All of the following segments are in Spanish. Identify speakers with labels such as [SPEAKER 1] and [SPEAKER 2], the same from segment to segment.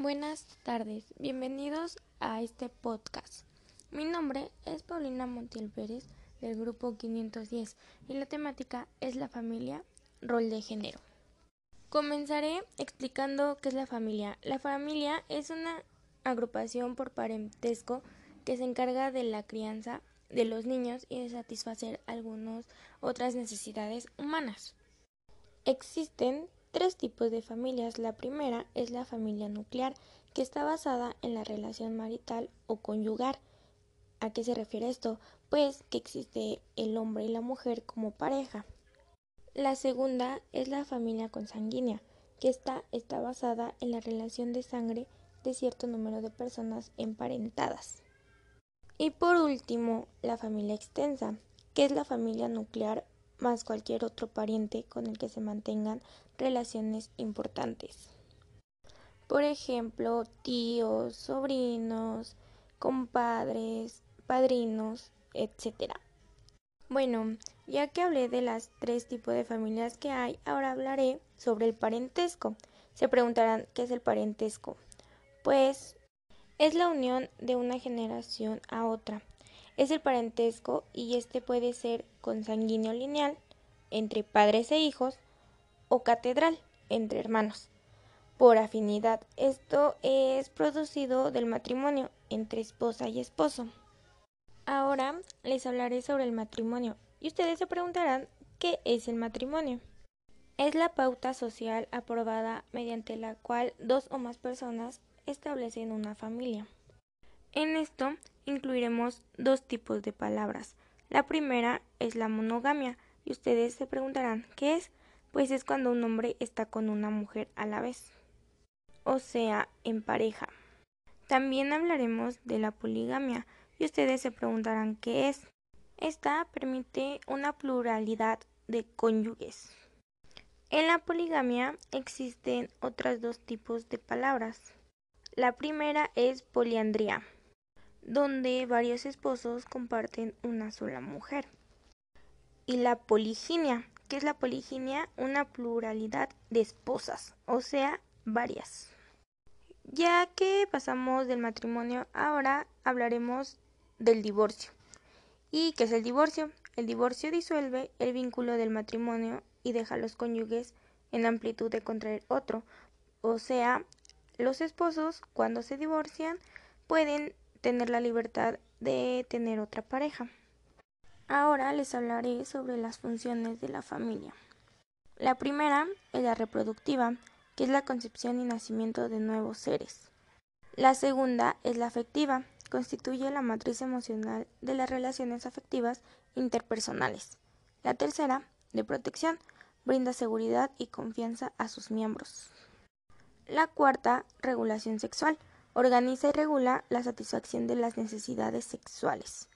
[SPEAKER 1] Buenas tardes, bienvenidos a este podcast. Mi nombre es Paulina Montiel Pérez del grupo 510 y la temática es la familia, rol de género. Comenzaré explicando qué es la familia. La familia es una agrupación por parentesco que se encarga de la crianza de los niños y de satisfacer algunas otras necesidades humanas. Existen tres tipos de familias. La primera es la familia nuclear, que está basada en la relación marital o conyugar. ¿A qué se refiere esto? Pues que existe el hombre y la mujer como pareja. La segunda es la familia consanguínea, que está, está basada en la relación de sangre de cierto número de personas emparentadas. Y por último, la familia extensa, que es la familia nuclear más cualquier otro pariente con el que se mantengan relaciones importantes. Por ejemplo, tíos, sobrinos, compadres, padrinos, etc. Bueno, ya que hablé de las tres tipos de familias que hay, ahora hablaré sobre el parentesco. Se preguntarán, ¿qué es el parentesco? Pues es la unión de una generación a otra es el parentesco y este puede ser consanguíneo lineal entre padres e hijos o catedral entre hermanos. Por afinidad, esto es producido del matrimonio entre esposa y esposo. Ahora les hablaré sobre el matrimonio y ustedes se preguntarán ¿qué es el matrimonio? Es la pauta social aprobada mediante la cual dos o más personas establecen una familia. En esto incluiremos dos tipos de palabras. La primera es la monogamia, y ustedes se preguntarán ¿qué es? Pues es cuando un hombre está con una mujer a la vez, o sea, en pareja. También hablaremos de la poligamia, y ustedes se preguntarán ¿qué es? Esta permite una pluralidad de cónyuges. En la poligamia existen otros dos tipos de palabras. La primera es poliandría donde varios esposos comparten una sola mujer. Y la poliginia, que es la poliginia, una pluralidad de esposas, o sea, varias. Ya que pasamos del matrimonio, ahora hablaremos del divorcio. ¿Y qué es el divorcio? El divorcio disuelve el vínculo del matrimonio y deja a los cónyuges en amplitud de contraer otro. O sea, los esposos cuando se divorcian pueden tener la libertad de tener otra pareja. Ahora les hablaré sobre las funciones de la familia. La primera es la reproductiva, que es la concepción y nacimiento de nuevos seres. La segunda es la afectiva, constituye la matriz emocional de las relaciones afectivas interpersonales. La tercera, de protección, brinda seguridad y confianza a sus miembros. La cuarta, regulación sexual, Organiza y regula la satisfacción de las necesidades sexuales.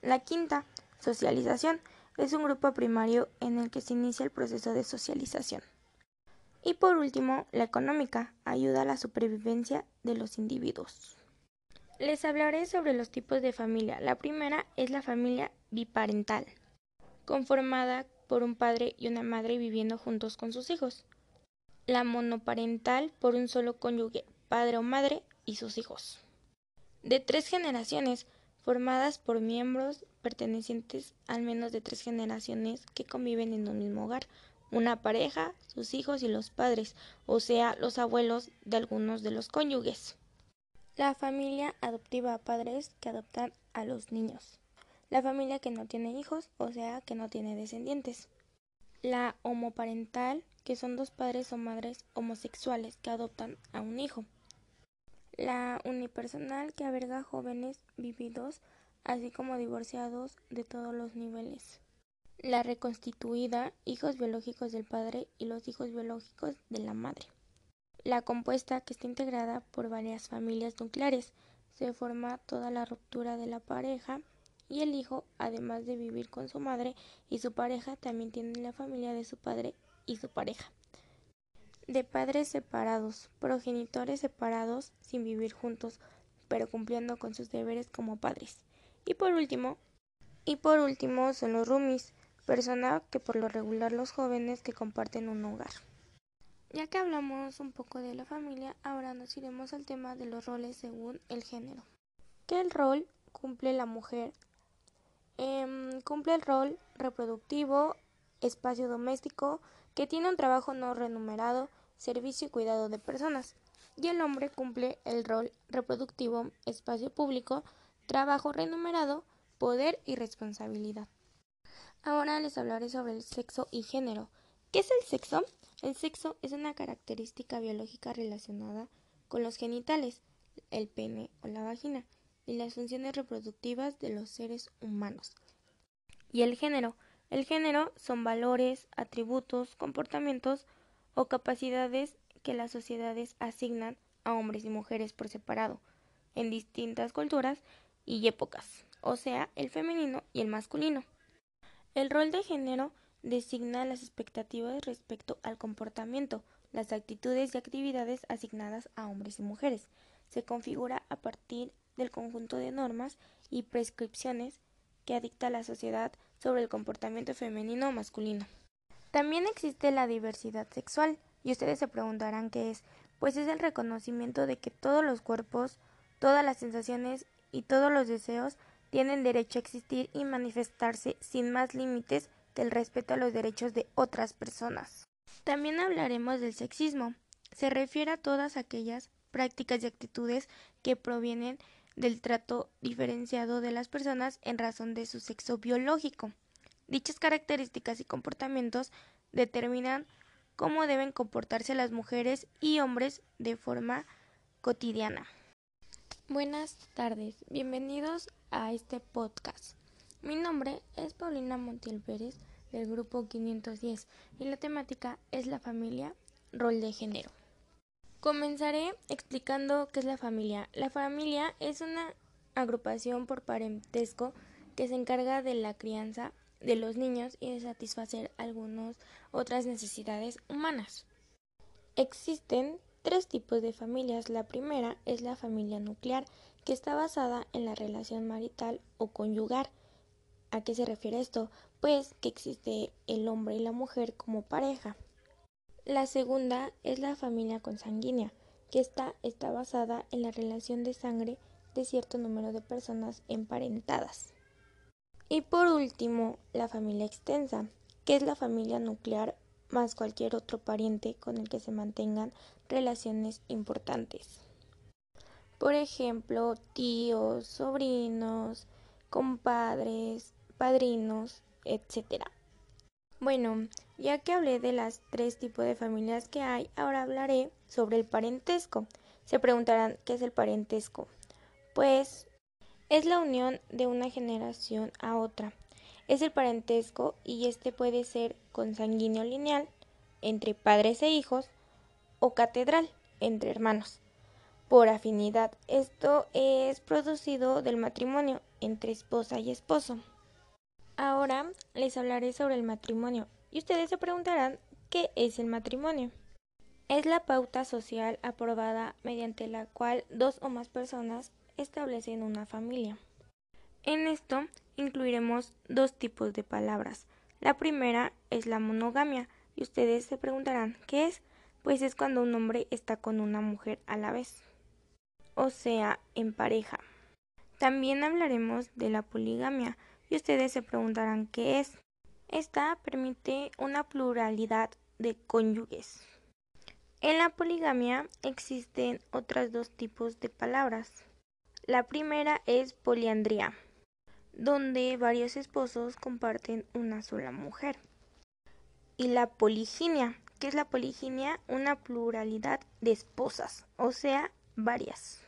[SPEAKER 1] La quinta, socialización, es un grupo primario en el que se inicia el proceso de socialización. Y por último, la económica, ayuda a la supervivencia de los individuos. Les hablaré sobre los tipos de familia. La primera es la familia biparental, conformada por un padre y una madre viviendo juntos con sus hijos. La monoparental por un solo cónyuge, padre o madre, y sus hijos. De tres generaciones, formadas por miembros pertenecientes al menos de tres generaciones que conviven en un mismo hogar, una pareja, sus hijos y los padres, o sea, los abuelos de algunos de los cónyuges. La familia adoptiva, padres que adoptan a los niños. La familia que no tiene hijos, o sea, que no tiene descendientes. La homoparental, que son dos padres o madres homosexuales que adoptan a un hijo la unipersonal que alberga jóvenes vividos, así como divorciados de todos los niveles. La reconstituida, hijos biológicos del padre y los hijos biológicos de la madre. La compuesta, que está integrada por varias familias nucleares, se forma toda la ruptura de la pareja y el hijo, además de vivir con su madre y su pareja, también tiene la familia de su padre y su pareja de padres separados, progenitores separados sin vivir juntos, pero cumpliendo con sus deberes como padres. Y por último, y por último son los roomies, persona que por lo regular los jóvenes que comparten un hogar. ya que hablamos un poco de la familia, ahora nos iremos al tema de los roles según el género. ¿Qué rol cumple la mujer? Em, cumple el rol reproductivo, espacio doméstico, que tiene un trabajo no remunerado, servicio y cuidado de personas. Y el hombre cumple el rol reproductivo, espacio público, trabajo remunerado, poder y responsabilidad. Ahora les hablaré sobre el sexo y género. ¿Qué es el sexo? El sexo es una característica biológica relacionada con los genitales, el pene o la vagina, y las funciones reproductivas de los seres humanos. Y el género. El género son valores, atributos, comportamientos o capacidades que las sociedades asignan a hombres y mujeres por separado, en distintas culturas y épocas, o sea, el femenino y el masculino. El rol de género designa las expectativas respecto al comportamiento, las actitudes y actividades asignadas a hombres y mujeres. Se configura a partir del conjunto de normas y prescripciones que dicta la sociedad sobre el comportamiento femenino o masculino. También existe la diversidad sexual, y ustedes se preguntarán qué es, pues es el reconocimiento de que todos los cuerpos, todas las sensaciones y todos los deseos tienen derecho a existir y manifestarse sin más límites del respeto a los derechos de otras personas. También hablaremos del sexismo. Se refiere a todas aquellas prácticas y actitudes que provienen del trato diferenciado de las personas en razón de su sexo biológico. Dichas características y comportamientos determinan cómo deben comportarse las mujeres y hombres de forma cotidiana. Buenas tardes, bienvenidos a este podcast. Mi nombre es Paulina Montiel Pérez del grupo 510 y la temática es la familia, rol de género. Comenzaré explicando qué es la familia. La familia es una agrupación por parentesco que se encarga de la crianza de los niños y de satisfacer algunas otras necesidades humanas. Existen tres tipos de familias. La primera es la familia nuclear, que está basada en la relación marital o conyugar. ¿A qué se refiere esto? Pues que existe el hombre y la mujer como pareja. La segunda es la familia consanguínea, que está, basada en la relación de sangre de cierto número de personas emparentadas. Y por último, la familia extensa, que es la familia nuclear más cualquier otro pariente con el que se mantengan relaciones importantes. Por ejemplo, tíos, sobrinos, compadres, padrinos, etc. Bueno, ya que hablé de las tres tipos de familias que hay, ahora hablaré sobre el parentesco. Se preguntarán, ¿qué es el parentesco? Pues es la unión de una generación a otra. Es el parentesco y este puede ser consanguíneo lineal entre padres e hijos o catedral entre hermanos por afinidad. Esto es producido del matrimonio entre esposa y esposo. Ahora les hablaré sobre el matrimonio y ustedes se preguntarán ¿qué es el matrimonio? Es la pauta social aprobada mediante la cual dos o más personas establecen una familia. En esto incluiremos dos tipos de palabras. La primera es la monogamia y ustedes se preguntarán ¿qué es? Pues es cuando un hombre está con una mujer a la vez o sea, en pareja. También hablaremos de la poligamia y ustedes se preguntarán qué es. Esta permite una pluralidad de cónyuges. En la poligamia existen otros dos tipos de palabras. La primera es poliandría, donde varios esposos comparten una sola mujer. Y la poliginia, que es la poliginia, una pluralidad de esposas, o sea, varias.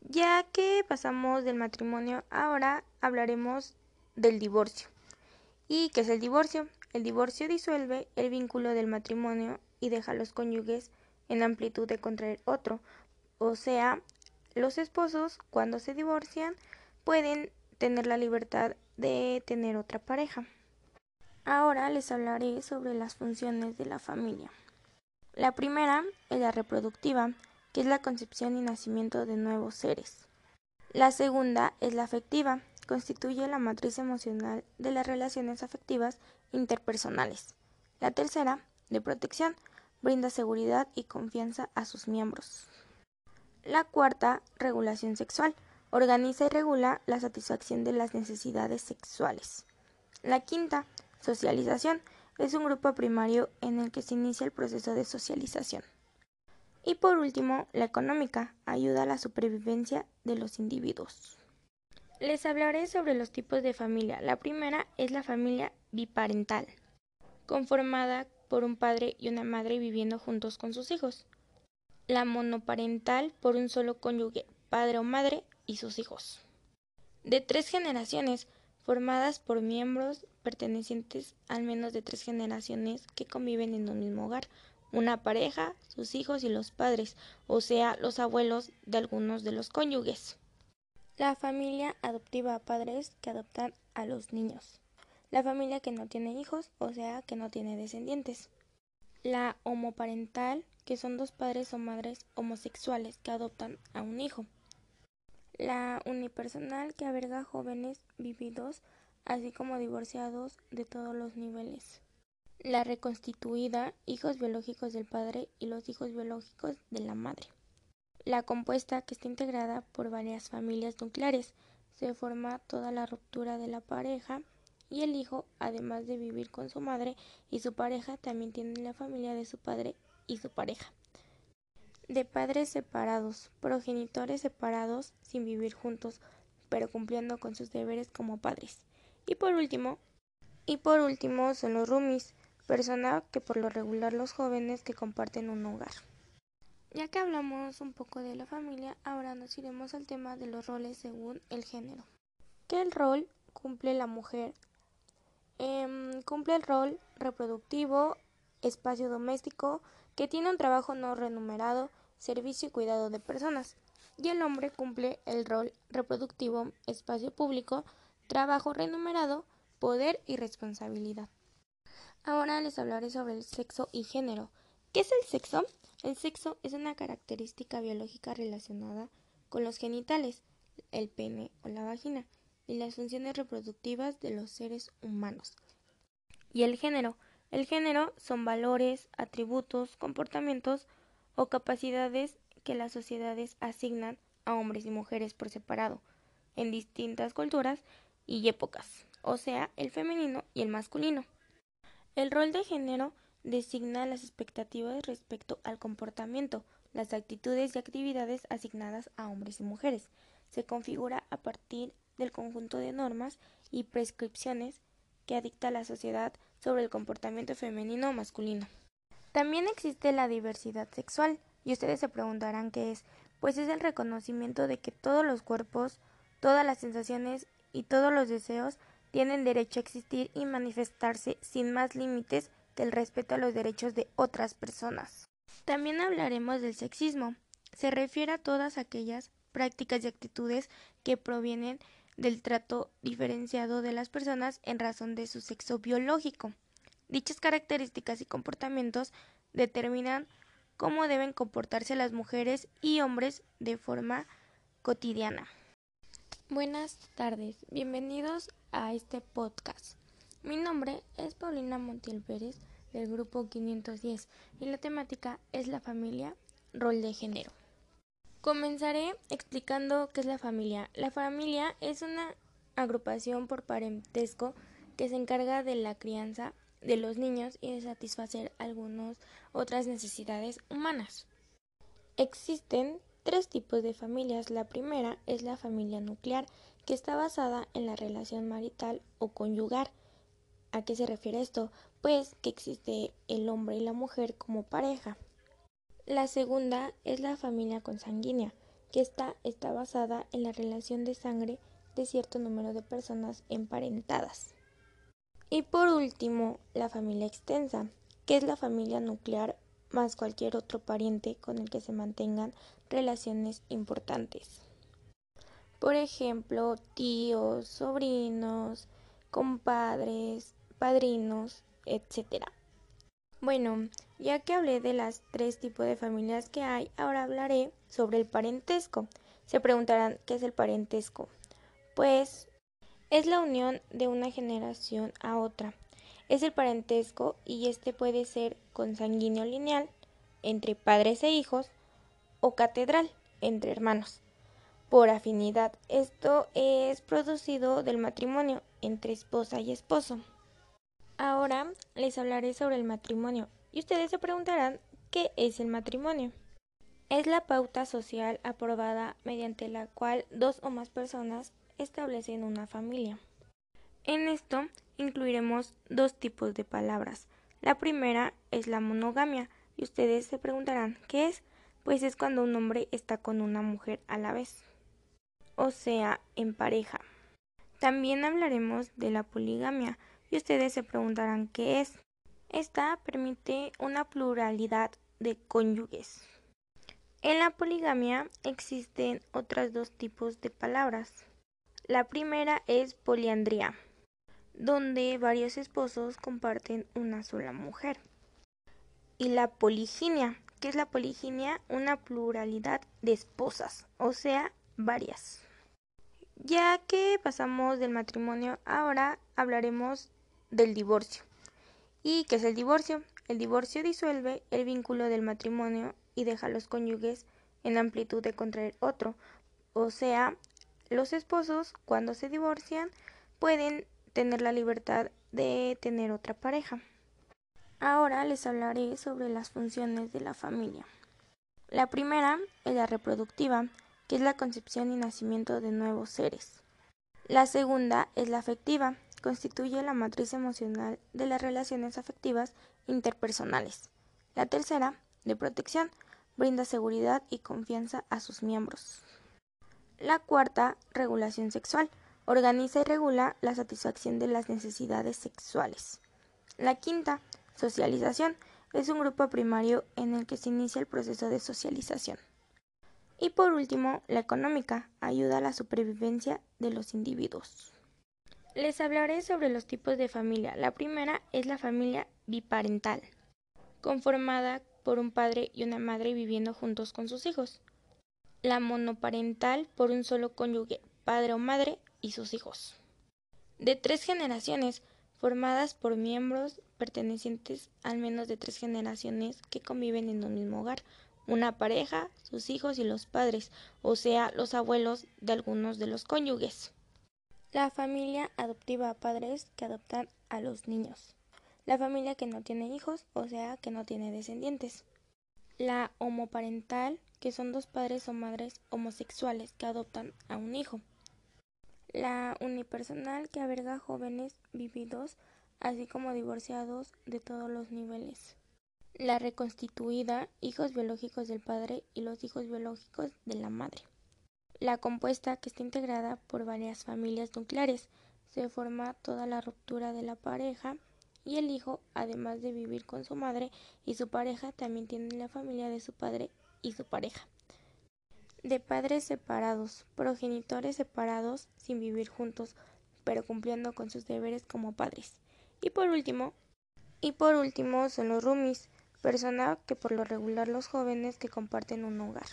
[SPEAKER 1] Ya que pasamos del matrimonio, ahora hablaremos del divorcio. ¿Y qué es el divorcio? El divorcio disuelve el vínculo del matrimonio y deja a los cónyuges en amplitud de contraer otro. O sea, los esposos cuando se divorcian pueden tener la libertad de tener otra pareja. Ahora les hablaré sobre las funciones de la familia. La primera es la reproductiva que es la concepción y nacimiento de nuevos seres. La segunda es la afectiva, constituye la matriz emocional de las relaciones afectivas interpersonales. La tercera, de protección, brinda seguridad y confianza a sus miembros. La cuarta, regulación sexual. Organiza y regula la satisfacción de las necesidades sexuales. La quinta, socialización. Es un grupo primario en el que se inicia el proceso de socialización. Y por último, la económica. Ayuda a la supervivencia de los individuos. Les hablaré sobre los tipos de familia. La primera es la familia biparental, conformada por un padre y una madre viviendo juntos con sus hijos. La monoparental por un solo cónyuge, padre o madre y sus hijos. De tres generaciones, formadas por miembros pertenecientes al menos de tres generaciones que conviven en un mismo hogar, una pareja, sus hijos y los padres, o sea, los abuelos de algunos de los cónyuges. La familia adoptiva, padres que adoptan a los niños. La familia que no tiene hijos, o sea, que no tiene descendientes. La homoparental, que son dos padres o madres homosexuales que adoptan a un hijo. La unipersonal, que alberga jóvenes vividos, así como divorciados de todos los niveles. La reconstituida, hijos biológicos del padre y los hijos biológicos de la madre. La compuesta, que está integrada por varias familias nucleares, se forma toda la ruptura de la pareja y el hijo, además de vivir con su madre y su pareja, también tiene la familia de su padre y su pareja. De padres separados, progenitores separados sin vivir juntos, pero cumpliendo con sus deberes como padres. Y por último, y por último son los roomies, persona que por lo regular los jóvenes que comparten un hogar. Ya que hablamos un poco de la familia, ahora nos iremos al tema de los roles según el género. ¿Qué rol cumple la mujer? Em, cumple el rol reproductivo, espacio doméstico, que tiene un trabajo no remunerado, servicio y cuidado de personas. Y el hombre cumple el rol reproductivo, espacio público, trabajo remunerado, poder y responsabilidad. Ahora les hablaré sobre el sexo y género. ¿Qué es el sexo? El sexo es una característica biológica relacionada con los genitales, el pene o la vagina, y las funciones reproductivas de los seres humanos. Y el género. El género son valores, atributos, comportamientos o capacidades que las sociedades asignan a hombres y mujeres por separado, en distintas culturas y épocas, o sea, el femenino y el masculino. El rol de género designa las expectativas respecto al comportamiento, las actitudes y actividades asignadas a hombres y mujeres. Se configura a partir del conjunto de normas y prescripciones que dicta la sociedad sobre el comportamiento femenino o masculino. También existe la diversidad sexual, y ustedes se preguntarán qué es, pues es el reconocimiento de que todos los cuerpos, todas las sensaciones y todos los deseos tienen derecho a existir y manifestarse sin más límites del respeto a los derechos de otras personas. También hablaremos del sexismo. Se refiere a todas aquellas prácticas y actitudes que provienen del trato diferenciado de las personas en razón de su sexo biológico. Dichas características y comportamientos determinan cómo deben comportarse las mujeres y hombres de forma cotidiana. Buenas tardes, bienvenidos a este podcast. Mi nombre es Paulina Montiel Pérez del grupo 510 y la temática es la familia, rol de género. Comenzaré explicando qué es la familia. La familia es una agrupación por parentesco que se encarga de la crianza de los niños y de satisfacer algunas otras necesidades humanas. Existen tres tipos de familias. La primera es la familia nuclear, que está basada en la relación marital o conyugar ¿A qué se refiere esto? Pues que existe el hombre y la mujer como pareja. La segunda es la familia consanguínea, que está, está basada en la relación de sangre de cierto número de personas emparentadas. Y por último, la familia extensa, que es la familia nuclear más cualquier otro pariente con el que se mantengan relaciones importantes. Por ejemplo, tíos, sobrinos, compadres, padrinos, etc. Bueno, ya que hablé de las tres tipos de familias que hay, ahora hablaré sobre el parentesco. Se preguntarán, ¿qué es el parentesco? Pues es la unión de una generación a otra. es el parentesco y este puede ser consanguíneo lineal entre padres e hijos o catedral entre hermanos. Por afinidad, esto es producido del matrimonio entre esposa y esposo. Ahora les hablaré sobre el matrimonio y ustedes se preguntarán ¿qué es el matrimonio? Es la pauta social aprobada mediante la cual dos o más personas establecen una familia. En esto incluiremos dos tipos de palabras. La primera es la monogamia y ustedes se preguntarán ¿qué es? Pues es cuando un hombre está con una mujer a la vez, o sea, en pareja. También hablaremos de la poligamia y ustedes se preguntarán qué es. Esta permite una pluralidad de cónyuges. En la poligamia existen otros dos tipos de palabras. La primera es poliandría, donde varios esposos comparten una sola mujer. Y la poliginia, que es la poliginia, una pluralidad de esposas, o sea, varias. Ya que pasamos del matrimonio, ahora hablaremos del divorcio. ¿Y qué es el divorcio? El divorcio disuelve el vínculo del matrimonio y deja a los cónyuges en amplitud de contraer otro. O sea, los esposos, cuando se divorcian, pueden tener la libertad de tener otra pareja. Ahora les hablaré sobre las funciones de la familia. La primera es la reproductiva, que es la concepción y nacimiento de nuevos seres. La segunda es la afectiva, constituye la matriz emocional de las relaciones afectivas interpersonales. La tercera, de protección, brinda seguridad y confianza a sus miembros. La cuarta, regulación sexual, organiza y regula la satisfacción de las necesidades sexuales. La quinta, socialización, es un grupo primario en el que se inicia el proceso de socialización. Y por último, la económica, ayuda a la supervivencia de los individuos. Les hablaré sobre los tipos de familia. La primera es la familia biparental, conformada por un padre y una madre viviendo juntos con sus hijos. La monoparental por un solo cónyuge, padre o madre y sus hijos. De tres generaciones, formadas por miembros pertenecientes al menos de tres generaciones que conviven en un mismo hogar, una pareja, sus hijos y los padres, o sea, los abuelos de algunos de los cónyuges. La familia adoptiva, padres que adoptan a los niños. La familia que no tiene hijos, o sea, que no tiene descendientes. La homoparental, que son dos padres o madres homosexuales que adoptan a un hijo. La unipersonal, que alberga jóvenes vividos, así como divorciados de todos los niveles. La reconstituida, hijos biológicos del padre y los hijos biológicos de la madre. La compuesta, que está integrada por varias familias nucleares, se forma toda la ruptura de la pareja y el hijo, además de vivir con su madre y su pareja, también tiene la familia de su padre y su pareja. De padres separados, progenitores separados sin vivir juntos, pero cumpliendo con sus deberes como padres. Y por último, y por último son los roomies, persona que por lo regular los jóvenes que comparten un hogar.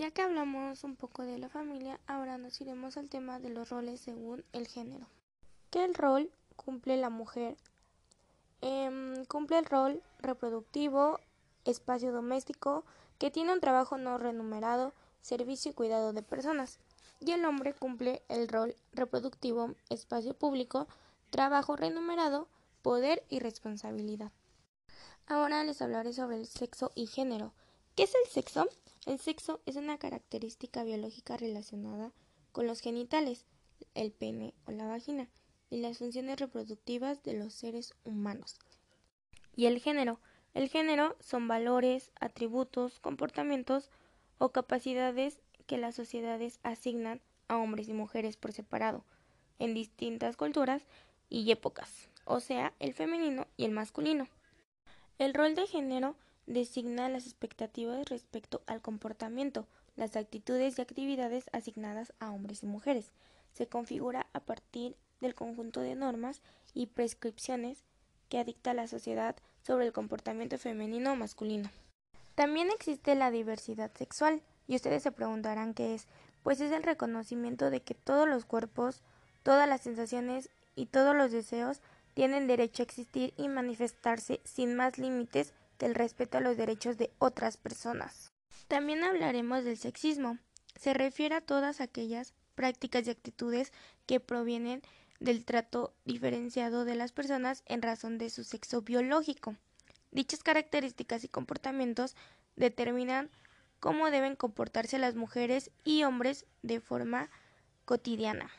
[SPEAKER 1] Ya que hablamos un poco de la familia, ahora nos iremos al tema de los roles según el género. ¿Qué rol cumple la mujer Em, cumple el rol reproductivo, espacio doméstico, que tiene un trabajo no remunerado, servicio y cuidado de personas. Y el hombre cumple el rol reproductivo, espacio público, trabajo remunerado, poder y responsabilidad. Ahora les hablaré sobre el sexo y género. ¿Qué es el sexo? El sexo es una característica biológica relacionada con los genitales, el pene o la vagina y las funciones reproductivas de los seres humanos. Y el género. El género son valores, atributos, comportamientos o capacidades que las sociedades asignan a hombres y mujeres por separado, en distintas culturas y épocas, o sea, el femenino y el masculino. El rol de género designa las expectativas respecto al comportamiento, las actitudes y actividades asignadas a hombres y mujeres. Se configura a partir del conjunto de normas y prescripciones que dicta la sociedad sobre el comportamiento femenino o masculino. También existe la diversidad sexual, y ustedes se preguntarán qué es, pues es el reconocimiento de que todos los cuerpos, todas las sensaciones y todos los deseos tienen derecho a existir y manifestarse sin más límites que el respeto a los derechos de otras personas. También hablaremos del sexismo. Se refiere a todas aquellas prácticas y actitudes que provienen del trato diferenciado de las personas en razón de su sexo biológico. Dichas características y comportamientos determinan cómo deben comportarse las mujeres y hombres de forma cotidiana.